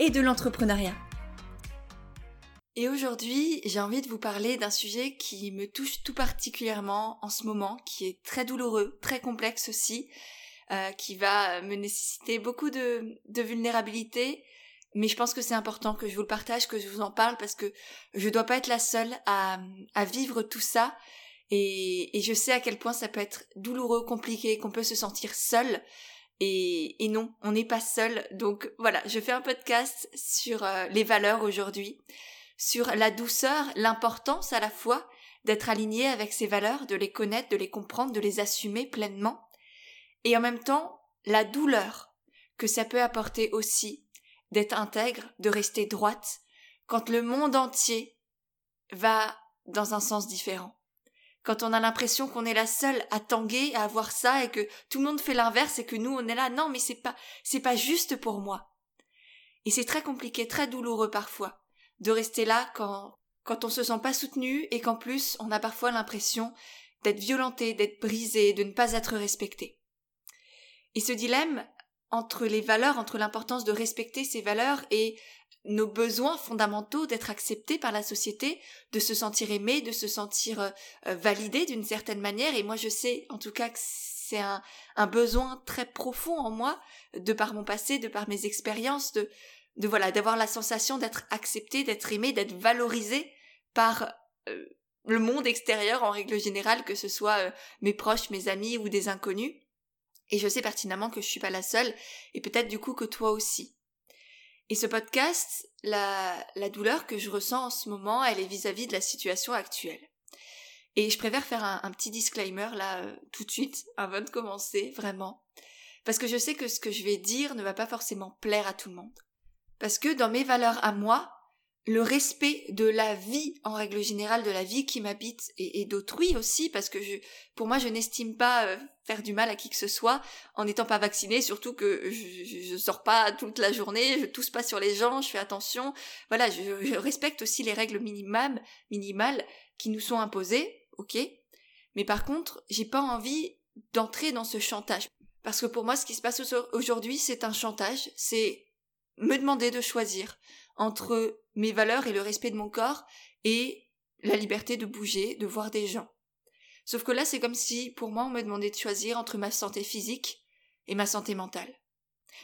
et de l'entrepreneuriat. Et aujourd'hui, j'ai envie de vous parler d'un sujet qui me touche tout particulièrement en ce moment, qui est très douloureux, très complexe aussi, euh, qui va me nécessiter beaucoup de, vulnérabilité, mais je pense que c'est important que je vous le partage, que je vous en parle, parce que je dois pas être la seule à, à vivre tout ça, et, et je sais à quel point ça peut être douloureux, compliqué, qu'on peut se sentir seul, et, et, non, on n'est pas seul. Donc voilà, je fais un podcast sur euh, les valeurs aujourd'hui, sur la douceur, l'importance à la fois d'être aligné avec ces valeurs, de les connaître, de les comprendre, de les assumer pleinement, et en même temps la douleur que ça peut apporter aussi d'être intègre, de rester droite, quand le monde entier va dans un sens différent quand on a l'impression qu'on est la seule à tanguer, à avoir ça, et que tout le monde fait l'inverse, et que nous on est là, non, mais c'est pas, c'est pas juste pour moi. Et c'est très compliqué, très douloureux parfois, de rester là quand, quand on se sent pas soutenu, et qu'en plus on a parfois l'impression d'être violenté, d'être brisé, de ne pas être respecté. Et ce dilemme entre les valeurs, entre l'importance de respecter ces valeurs et nos besoins fondamentaux d'être acceptés par la société, de se sentir aimé, de se sentir euh, euh, validé d'une certaine manière. Et moi, je sais en tout cas que c'est un, un, besoin très profond en moi, de par mon passé, de par mes expériences, de, de voilà, d'avoir la sensation d'être accepté, d'être aimé, d'être valorisé par euh, le monde extérieur en règle générale, que ce soit mes proches, mes amis ou des inconnus. Et je sais pertinemment que je suis pas la seule, et peut-être du coup que toi aussi. Et ce podcast, la, la douleur que je ressens en ce moment, elle est vis-à-vis de la situation actuelle. Et je préfère faire un, petit disclaimer là euh, tout de suite, avant de commencer, vraiment. Parce que je sais que ce que je vais dire ne va pas forcément plaire à tout le monde. Parce que dans mes valeurs à moi, le respect de la vie en règle générale de la vie qui m'habite et, d'autrui aussi parce que je pour moi je n'estime pas euh, faire du mal à qui que ce soit en n'étant pas vaccinée surtout que je, je, sors pas toute la journée je tousse pas sur les gens je fais attention. Voilà je, respecte aussi les règles minimales qui nous sont imposées ok? Mais par contre j'ai pas envie d'entrer dans ce chantage. Parce que pour moi ce qui se passe aujourd'hui c'est un chantage c'est me demander de choisir entre mes valeurs et le respect de mon corps et la liberté de bouger, de voir des gens. Sauf que là, c'est comme si, pour moi, on me demandait de choisir entre ma santé physique et ma santé mentale.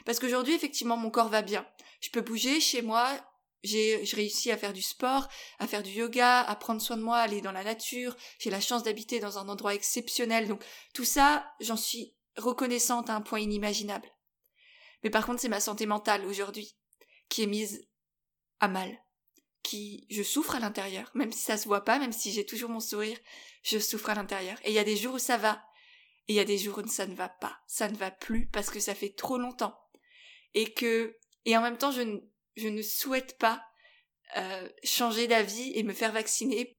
Parce qu'aujourd'hui, effectivement, mon corps va bien. Je peux bouger chez moi, j'ai réussi à faire du sport, à faire du yoga, à prendre soin de moi, aller dans la nature, j'ai la chance d'habiter dans un endroit exceptionnel, donc tout ça, j'en suis reconnaissante à un point inimaginable. Mais par contre, c'est ma santé mentale aujourd'hui qui est mise à mal, qui je souffre à l'intérieur, même si ça se voit pas, même si j'ai toujours mon sourire, je souffre à l'intérieur. Et il y a des jours où ça va, et il y a des jours où ça ne va pas, ça ne va plus parce que ça fait trop longtemps, et que et en même temps je ne je ne souhaite pas euh, changer d'avis et me faire vacciner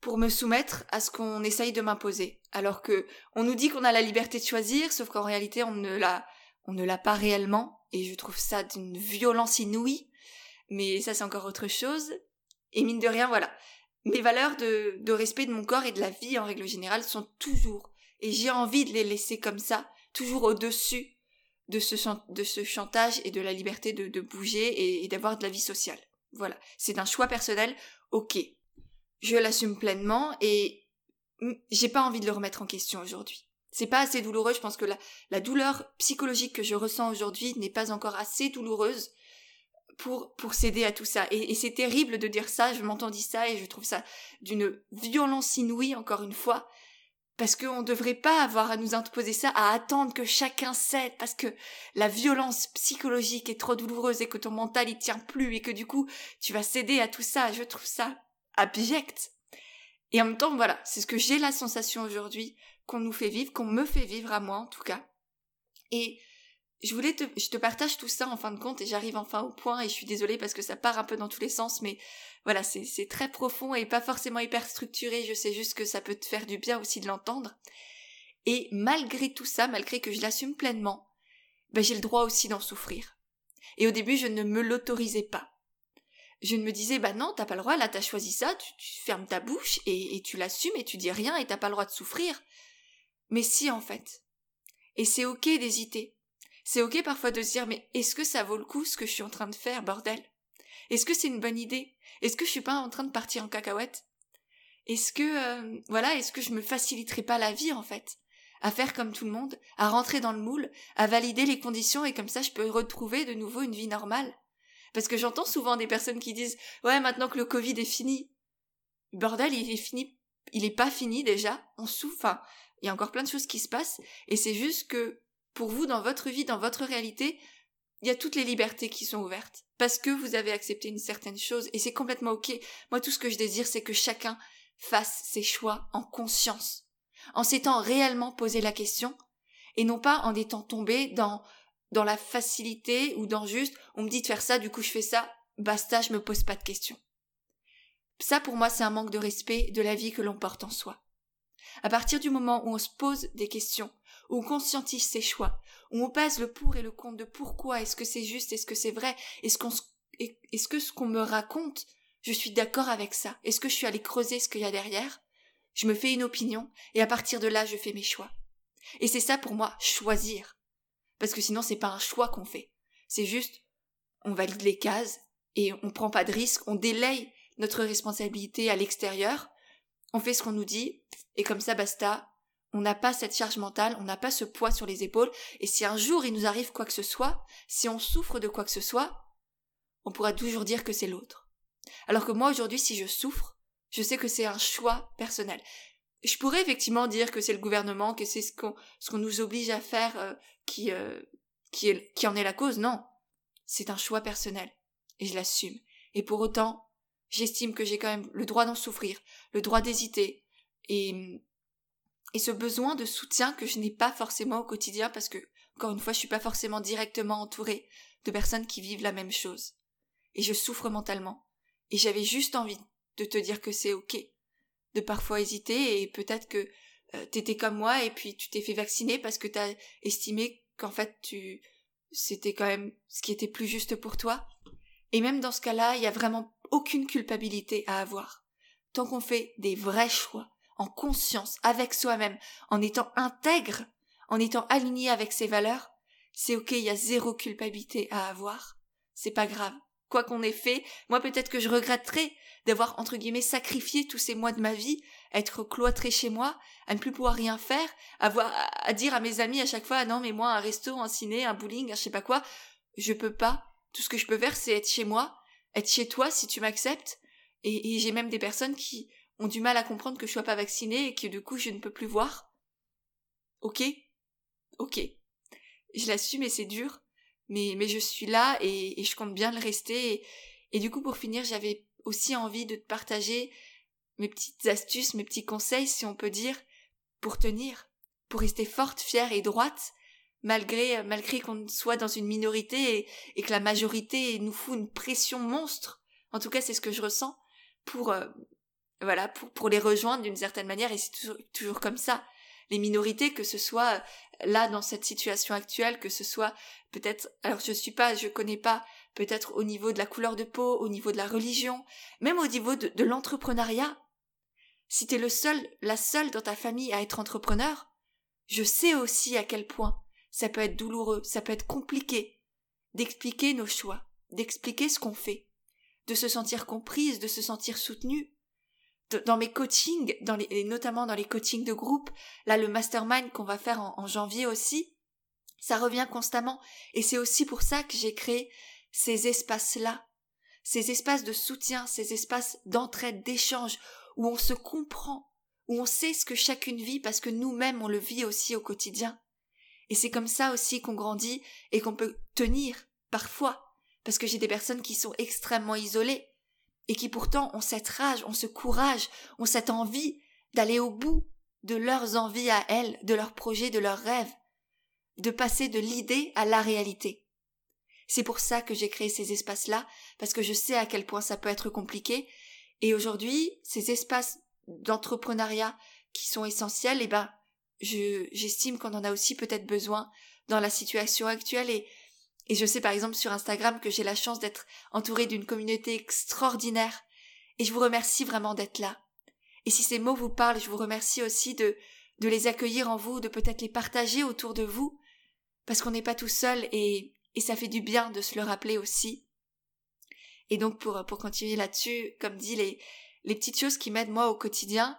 pour me soumettre à ce qu'on essaye de m'imposer. Alors que on nous dit qu'on a la liberté de choisir, sauf qu'en réalité on ne l'a on ne l'a pas réellement, et je trouve ça d'une violence inouïe mais ça c'est encore autre chose. Et mine de rien, voilà. Mes valeurs de, respect de mon corps et de la vie en règle générale sont toujours, et j'ai envie de les laisser comme ça, toujours au-dessus de ce, de ce chantage et de la liberté de, bouger et, d'avoir de la vie sociale. Voilà. C'est un choix personnel, ok. Je l'assume pleinement et j'ai pas envie de le remettre en question aujourd'hui. C'est pas assez douloureux, je pense que la, la douleur psychologique que je ressens aujourd'hui n'est pas encore assez douloureuse pour pour céder à tout ça. Et, c'est terrible de dire ça. Je m'entends dire ça et je trouve ça d'une violence inouïe encore une fois. Parce qu'on ne devrait pas avoir à nous imposer ça, à attendre que chacun cède, parce que la violence psychologique est trop douloureuse et que ton mental y tient plus et que du coup tu vas céder à tout ça. Je trouve ça abject. Et en même temps, voilà, c'est ce que j'ai la sensation aujourd'hui qu'on nous fait vivre, qu'on me fait vivre à moi en tout cas. Et je voulais te, je te partage tout ça en fin de compte et j'arrive enfin au point et je suis désolée parce que ça part un peu dans tous les sens, mais voilà, c'est très profond et pas forcément hyper structuré. Je sais juste que ça peut te faire du bien aussi de l'entendre. Et malgré tout ça, malgré que je l'assume pleinement, ben j'ai le droit aussi d'en souffrir. Et au début, je ne me l'autorisais pas. Je ne me disais, bah non, t'as pas le droit, là t'as choisi ça, tu, fermes ta bouche et, et tu l'assumes et tu dis rien et t'as pas le droit de souffrir. Mais si en fait. Et c'est ok d'hésiter. C'est ok parfois de se dire mais est-ce que ça vaut le coup ce que je suis en train de faire, bordel? Est-ce que c'est une bonne idée? Est-ce que je suis pas en train de partir en cacahuète? Est-ce que euh, voilà, est-ce que je me faciliterai pas la vie en fait? À faire comme tout le monde, à rentrer dans le moule, à valider les conditions et comme ça je peux retrouver de nouveau une vie normale. Parce que j'entends souvent des personnes qui disent Ouais, maintenant que le Covid est fini. Bordel, il est fini. Il est pas fini déjà. On souffre. il y a encore plein de choses qui se passent. Et c'est juste que pour vous, dans votre vie, dans votre réalité, il y a toutes les libertés qui sont ouvertes. Parce que vous avez accepté une certaine chose, et c'est complètement ok. Moi, tout ce que je désire, c'est que chacun fasse ses choix en conscience, en s'étant réellement posé la question, et non pas en étant tombé dans, dans la facilité ou dans juste, on me dit de faire ça, du coup je fais ça, basta, je me pose pas de questions. Ça, pour moi, c'est un manque de respect de la vie que l'on porte en soi. À partir du moment où on se pose des questions, où on conscientise ses choix, où on pèse le pour et le contre de pourquoi, est-ce que c'est juste, est-ce que c'est vrai, est-ce qu'on est-ce que ce qu'on me raconte, je suis d'accord avec ça, est-ce que je suis allé creuser ce qu'il y a derrière, je me fais une opinion, et à partir de là, je fais mes choix. Et c'est ça pour moi, choisir. Parce que sinon, c'est pas un choix qu'on fait. C'est juste, on valide les cases, et on prend pas de risque, on délaye notre responsabilité à l'extérieur, on fait ce qu'on nous dit, et comme ça, basta, on n'a pas cette charge mentale, on n'a pas ce poids sur les épaules, et si un jour il nous arrive quoi que ce soit, si on souffre de quoi que ce soit, on pourra toujours dire que c'est l'autre. Alors que moi aujourd'hui, si je souffre, je sais que c'est un choix personnel. Je pourrais effectivement dire que c'est le gouvernement, que c'est ce qu'on ce nous oblige à faire euh, qui euh, qui est qui en est la cause. Non, c'est un choix personnel et je l'assume. Et pour autant, j'estime que j'ai quand même le droit d'en souffrir, le droit d'hésiter et et ce besoin de soutien que je n'ai pas forcément au quotidien parce que, encore une fois, je suis pas forcément directement entourée de personnes qui vivent la même chose. Et je souffre mentalement. Et j'avais juste envie de te dire que c'est ok. De parfois hésiter et peut-être que euh, t'étais comme moi et puis tu t'es fait vacciner parce que t'as estimé qu'en fait tu, c'était quand même ce qui était plus juste pour toi. Et même dans ce cas-là, il y a vraiment aucune culpabilité à avoir. Tant qu'on fait des vrais choix, en conscience avec soi-même, en étant intègre, en étant aligné avec ses valeurs, c'est ok, il y a zéro culpabilité à avoir. C'est pas grave. Quoi qu'on ait fait, moi peut-être que je regretterais d'avoir entre guillemets sacrifié tous ces mois de ma vie, être cloîtré chez moi, à ne plus pouvoir rien faire, avoir à dire à mes amis à chaque fois ah non mais moi un resto, un ciné, un bowling, un je sais pas quoi, je peux pas. Tout ce que je peux faire c'est être chez moi, être chez toi si tu m'acceptes. Et j'ai même des personnes qui ont du mal à comprendre que je sois pas vaccinée et que du coup je ne peux plus voir. Ok Ok. Je l'assume et c'est dur, mais, mais je suis là et, je compte bien le rester. Et, et du coup, pour finir, j'avais aussi envie de te partager mes petites astuces, mes petits conseils, si on peut dire, pour tenir, pour rester forte, fière et droite, malgré, malgré qu'on soit dans une minorité et, et, que la majorité nous fout une pression monstre. En tout cas, c'est ce que je ressens pour, euh, voilà, pour, pour les rejoindre d'une certaine manière, et c'est toujours, toujours comme ça. Les minorités, que ce soit euh, là dans cette situation actuelle, que ce soit peut-être, alors je suis pas, je connais pas, peut-être au niveau de la couleur de peau, au niveau de la religion, même au niveau de, de l'entrepreneuriat. Si t'es le seul, la seule dans ta famille à être entrepreneur, je sais aussi à quel point ça peut être douloureux, ça peut être compliqué d'expliquer nos choix, d'expliquer ce qu'on fait, de se sentir comprise, de se sentir soutenue, dans mes coachings, et notamment dans les coachings de groupe, là le mastermind qu'on va faire en, janvier aussi, ça revient constamment. Et c'est aussi pour ça que j'ai créé ces espaces-là, ces espaces de soutien, ces espaces d'entraide, d'échange, où on se comprend, où on sait ce que chacune vit parce que nous-mêmes on le vit aussi au quotidien. Et c'est comme ça aussi qu'on grandit et qu'on peut tenir, parfois, parce que j'ai des personnes qui sont extrêmement isolées, et qui pourtant ont cette rage, ont ce courage, ont cette envie d'aller au bout de leurs envies à elles, de leurs projets, de leurs rêves. de passer de l'idée à la réalité. C'est pour ça que j'ai créé ces espaces-là, parce que je sais à quel point ça peut être compliqué. Et aujourd'hui, ces espaces d'entrepreneuriat qui sont essentiels, eh ben, je, j'estime qu'on en a aussi peut-être besoin dans la situation actuelle et, et je sais par exemple sur Instagram que j'ai la chance d'être entourée d'une communauté extraordinaire et je vous remercie vraiment d'être là. Et si ces mots vous parlent, je vous remercie aussi de, de les accueillir en vous, de peut-être les partager autour de vous, parce qu'on n'est pas tout seul et, et ça fait du bien de se le rappeler aussi. Et donc pour, pour continuer là-dessus, comme dit, les, les petites choses qui m'aident moi au quotidien,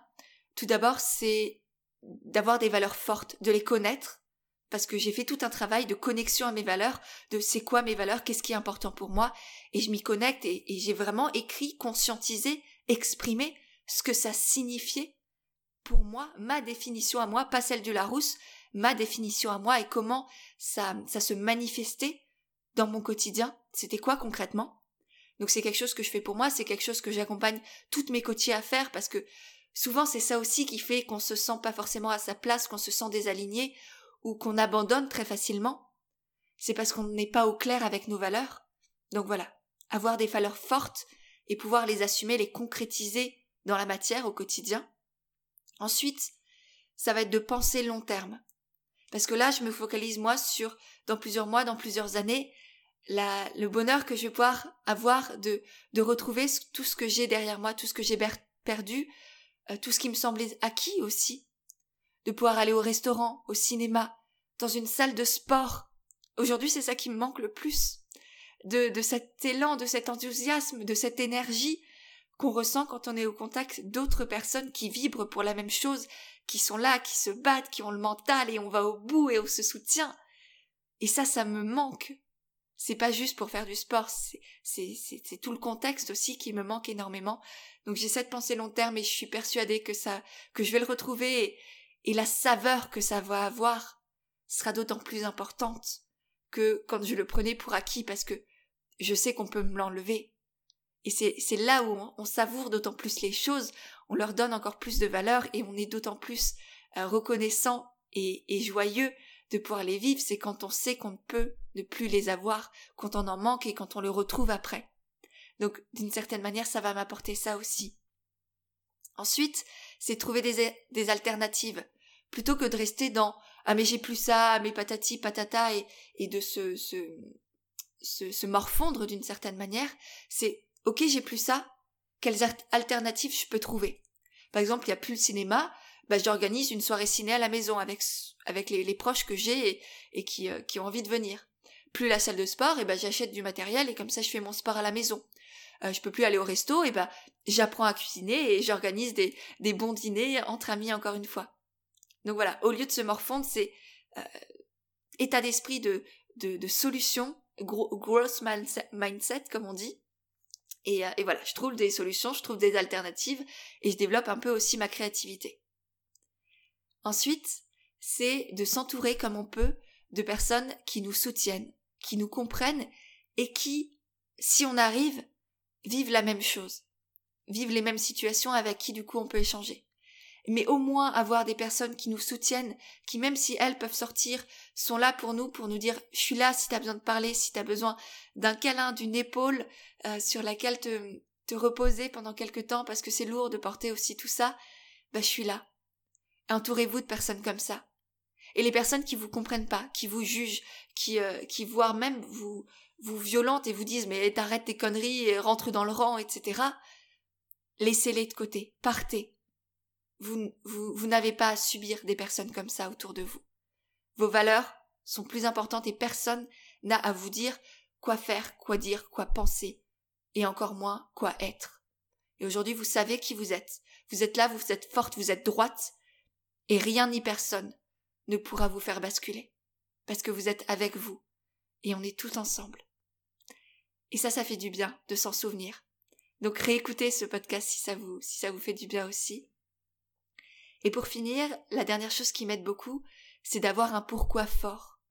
tout d'abord c'est d'avoir des valeurs fortes, de les connaître, parce que j'ai fait tout un travail de connexion à mes valeurs, de c'est quoi mes valeurs, qu'est-ce qui est important pour moi, et je m'y connecte et, j'ai vraiment écrit, conscientisé, exprimé ce que ça signifiait pour moi, ma définition à moi, pas celle du Larousse, ma définition à moi et comment ça, ça se manifestait dans mon quotidien. C'était quoi concrètement? Donc c'est quelque chose que je fais pour moi, c'est quelque chose que j'accompagne toutes mes côtiers à faire parce que souvent c'est ça aussi qui fait qu'on se sent pas forcément à sa place, qu'on se sent désaligné ou qu'on abandonne très facilement. C'est parce qu'on n'est pas au clair avec nos valeurs. Donc voilà, avoir des valeurs fortes et pouvoir les assumer, les concrétiser dans la matière au quotidien. Ensuite, ça va être de penser long terme. Parce que là, je me focalise moi sur, dans plusieurs mois, dans plusieurs années, le bonheur que je vais pouvoir avoir de, de retrouver tout ce que j'ai derrière moi, tout ce que j'ai perdu, euh, tout ce qui me semblait acquis aussi. De pouvoir aller au restaurant, au cinéma, dans une salle de sport. Aujourd'hui, c'est ça qui me manque le plus. De, de cet élan, de cet enthousiasme, de cette énergie qu'on ressent quand on est au contact d'autres personnes qui vibrent pour la même chose, qui sont là, qui se battent, qui ont le mental et on va au bout et on se soutient. Et ça, ça me manque. C'est pas juste pour faire du sport, c'est tout le contexte aussi qui me manque énormément. Donc j'ai cette pensée long terme et je suis persuadée que ça, que je vais le retrouver et, et la saveur que ça va avoir sera d'autant plus importante que quand je le prenais pour acquis parce que je sais qu'on peut me l'enlever. Et c'est là où on, savoure d'autant plus les choses, on leur donne encore plus de valeur et on est d'autant plus euh, reconnaissant et, joyeux de pouvoir les vivre, c'est quand on sait qu'on ne peut ne plus les avoir, quand on en manque et quand on le retrouve après. Donc d'une certaine manière, ça va m'apporter ça aussi. Ensuite, c'est trouver des, des alternatives, plutôt que de rester dans ah mais j'ai plus ça, ah, mais patati patata et, et de se, se, se, se morfondre d'une certaine manière, c'est ok, j'ai plus ça, quelles alternatives je peux trouver? Par exemple, il n'y a plus le cinéma, bah, j'organise une soirée ciné à la maison avec, avec les, proches que j'ai et, qui, euh, qui ont envie de venir. Plus la salle de sport, et bah, j'achète du matériel et comme ça je fais mon sport à la maison. Euh, je peux plus aller au resto, et bah, j'apprends à cuisiner et j'organise des, des bons dîners entre amis encore une fois. Donc voilà, au lieu de se morfondre, c'est euh, état d'esprit de, de, de solution, growth mindset comme on dit, euh, et, voilà, je trouve des solutions, je trouve des alternatives et je développe un peu aussi ma créativité. Ensuite, c'est de s'entourer comme on peut de personnes qui nous soutiennent, qui nous comprennent et qui, si on arrive, vivent la même chose, vivent les mêmes situations avec qui du coup on peut échanger mais au moins avoir des personnes qui nous soutiennent, qui même si elles peuvent sortir, sont là pour nous, pour nous dire je suis là si t'as besoin de parler, si t'as besoin d'un câlin, d'une épaule euh, sur laquelle te, te reposer pendant quelque temps parce que c'est lourd de porter aussi tout ça, bah je suis là. Entourez-vous de personnes comme ça. Et les personnes qui vous comprennent pas, qui vous jugent, qui, euh, qui voire même vous, vous violentent et vous disent mais t'arrêtes tes conneries, rentre dans le rang, etc. Laissez-les de côté, partez, vous, vous, n'avez pas à subir des personnes comme ça autour de vous. Vos valeurs sont plus importantes et personne n'a à vous dire quoi faire, quoi dire, quoi penser, et encore moins quoi être. Et aujourd'hui, vous savez qui vous êtes. Vous êtes là, vous êtes forte, vous êtes droite, et rien ni personne ne pourra vous faire basculer. Parce que vous êtes avec vous, et on est tout ensemble. Et ça, ça fait du bien de s'en souvenir. Donc réécoutez ce podcast si ça vous, si ça vous fait du bien aussi. Et pour finir, la dernière chose qui m'aide beaucoup, c'est d'avoir un pourquoi fort.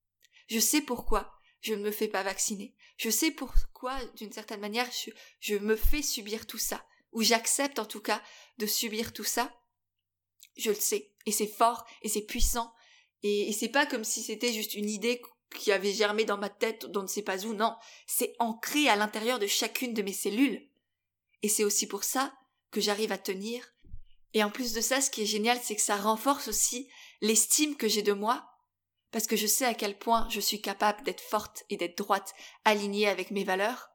Je sais pourquoi je ne me fais pas vacciner. Je sais pourquoi, d'une certaine manière, je, me fais subir tout ça, ou j'accepte en tout cas de subir tout ça. Je le sais, et c'est fort, et c'est puissant, Et, et c'est pas comme si c'était juste une idée qui avait germé dans ma tête d'on ne sait pas où, non, c'est ancré à l'intérieur de chacune de mes cellules. Et c'est aussi pour ça que j'arrive à tenir. Et en plus de ça, ce qui est génial, c'est que ça renforce aussi l'estime que j'ai de moi, parce que je sais à quel point je suis capable d'être forte et d'être droite, alignée avec mes valeurs.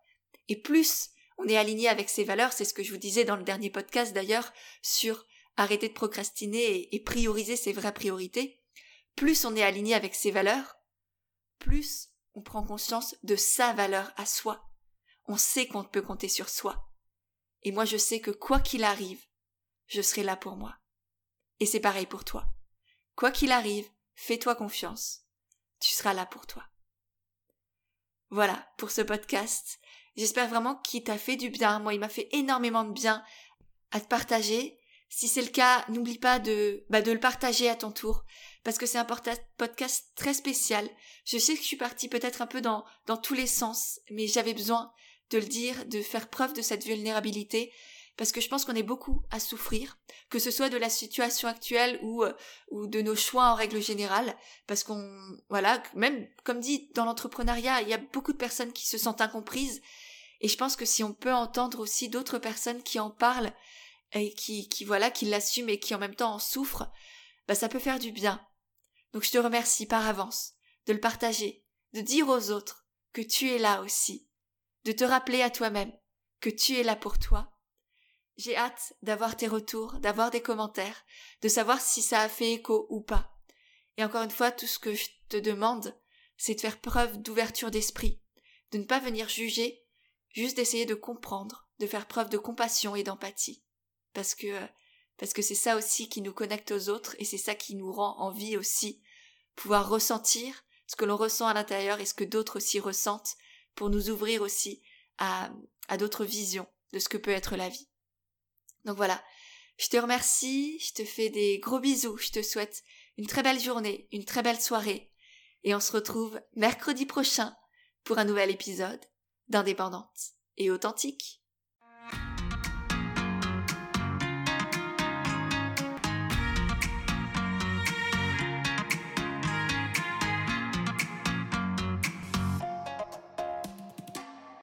Et plus on est aligné avec ses valeurs, c'est ce que je vous disais dans le dernier podcast d'ailleurs, sur arrêter de procrastiner et, prioriser ses vraies priorités, plus on est aligné avec ses valeurs, plus on prend conscience de sa valeur à soi. On sait qu'on peut compter sur soi. Et moi je sais que quoi qu'il arrive, je serai là pour moi. Et c'est pareil pour toi. Quoi qu'il arrive, fais-toi confiance. Tu seras là pour toi. Voilà pour ce podcast. J'espère vraiment qu'il t'a fait du bien. Moi, il m'a fait énormément de bien à te partager. Si c'est le cas, n'oublie pas de, bah, le partager à ton tour, parce que c'est un podcast très spécial. Je sais que je suis partie peut-être un peu dans tous les sens, mais j'avais besoin de le dire, de faire preuve de cette vulnérabilité, parce que je pense qu'on est beaucoup à souffrir, que ce soit de la situation actuelle ou, euh, ou de nos choix en règle générale, parce qu'on, voilà, même comme dit dans l'entrepreneuriat, il y a beaucoup de personnes qui se sentent incomprises, et je pense que si on peut entendre aussi d'autres personnes qui en parlent, et qui, qui voilà, qui l'assument et qui en même temps en souffrent, bah ça peut faire du bien. Donc je te remercie par avance de le partager, de dire aux autres que tu es là aussi, de te rappeler à toi-même que tu es là pour toi. J'ai hâte d'avoir tes retours, d'avoir des commentaires, de savoir si ça a fait écho ou pas. Et encore une fois, tout ce que je te demande, c'est de faire preuve d'ouverture d'esprit, de ne pas venir juger, juste d'essayer de comprendre, de faire preuve de compassion et d'empathie parce que parce que c'est ça aussi qui nous connecte aux autres et c'est ça qui nous rend envie aussi pouvoir ressentir ce que l'on ressent à l'intérieur et ce que d'autres aussi ressentent pour nous ouvrir aussi à, à d'autres visions de ce que peut être la vie. Donc voilà, je te remercie, je te fais des gros bisous, je te souhaite une très belle journée, une très belle soirée et on se retrouve mercredi prochain pour un nouvel épisode d'Indépendante et authentique.